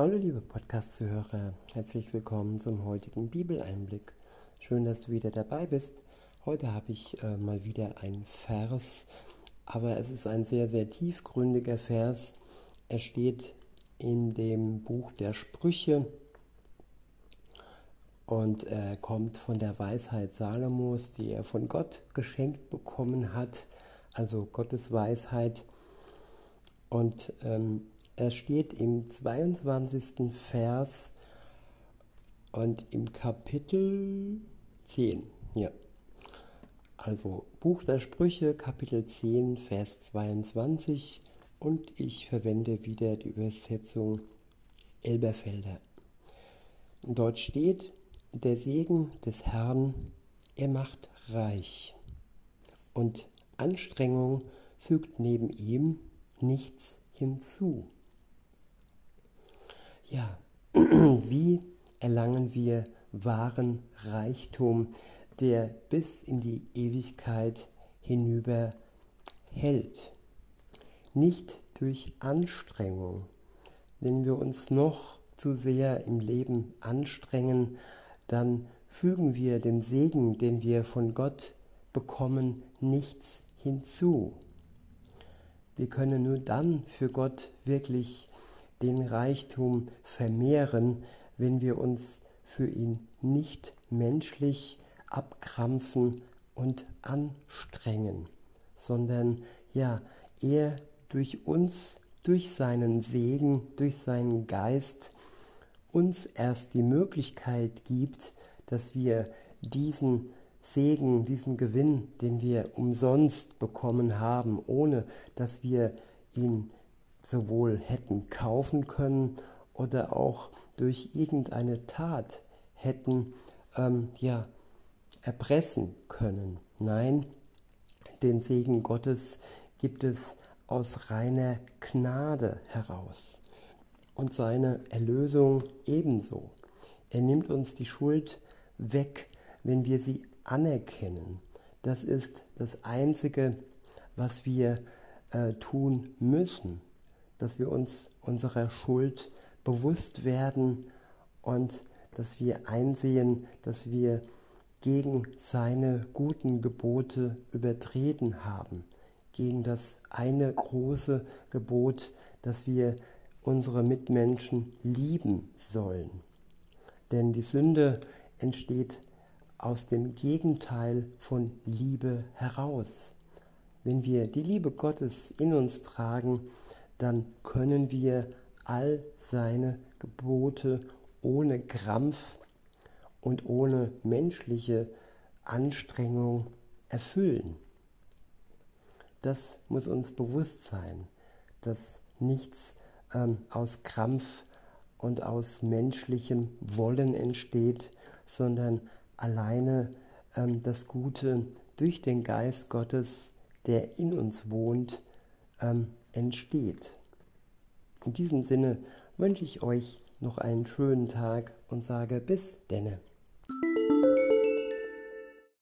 Hallo liebe Podcast-Zuhörer, herzlich willkommen zum heutigen Bibeleinblick. Schön, dass du wieder dabei bist. Heute habe ich äh, mal wieder einen Vers, aber es ist ein sehr, sehr tiefgründiger Vers. Er steht in dem Buch der Sprüche und er kommt von der Weisheit Salomos, die er von Gott geschenkt bekommen hat, also Gottes Weisheit. Und ähm, er steht im 22. Vers und im Kapitel 10. Ja. Also Buch der Sprüche, Kapitel 10, Vers 22 und ich verwende wieder die Übersetzung Elberfelder. Dort steht, der Segen des Herrn, er macht reich und Anstrengung fügt neben ihm nichts hinzu. Ja, wie erlangen wir wahren Reichtum, der bis in die Ewigkeit hinüber hält? Nicht durch Anstrengung. Wenn wir uns noch zu sehr im Leben anstrengen, dann fügen wir dem Segen, den wir von Gott bekommen, nichts hinzu. Wir können nur dann für Gott wirklich den Reichtum vermehren, wenn wir uns für ihn nicht menschlich abkrampfen und anstrengen, sondern ja, er durch uns, durch seinen Segen, durch seinen Geist uns erst die Möglichkeit gibt, dass wir diesen Segen, diesen Gewinn, den wir umsonst bekommen haben, ohne dass wir ihn sowohl hätten kaufen können oder auch durch irgendeine Tat hätten ähm, ja, erpressen können. Nein, den Segen Gottes gibt es aus reiner Gnade heraus und seine Erlösung ebenso. Er nimmt uns die Schuld weg, wenn wir sie anerkennen. Das ist das Einzige, was wir äh, tun müssen dass wir uns unserer Schuld bewusst werden und dass wir einsehen, dass wir gegen seine guten Gebote übertreten haben, gegen das eine große Gebot, dass wir unsere Mitmenschen lieben sollen. Denn die Sünde entsteht aus dem Gegenteil von Liebe heraus. Wenn wir die Liebe Gottes in uns tragen, dann können wir all seine Gebote ohne Krampf und ohne menschliche Anstrengung erfüllen. Das muss uns bewusst sein, dass nichts ähm, aus Krampf und aus menschlichem Wollen entsteht, sondern alleine ähm, das Gute durch den Geist Gottes, der in uns wohnt, ähm, entsteht. In diesem Sinne wünsche ich euch noch einen schönen Tag und sage bis denne.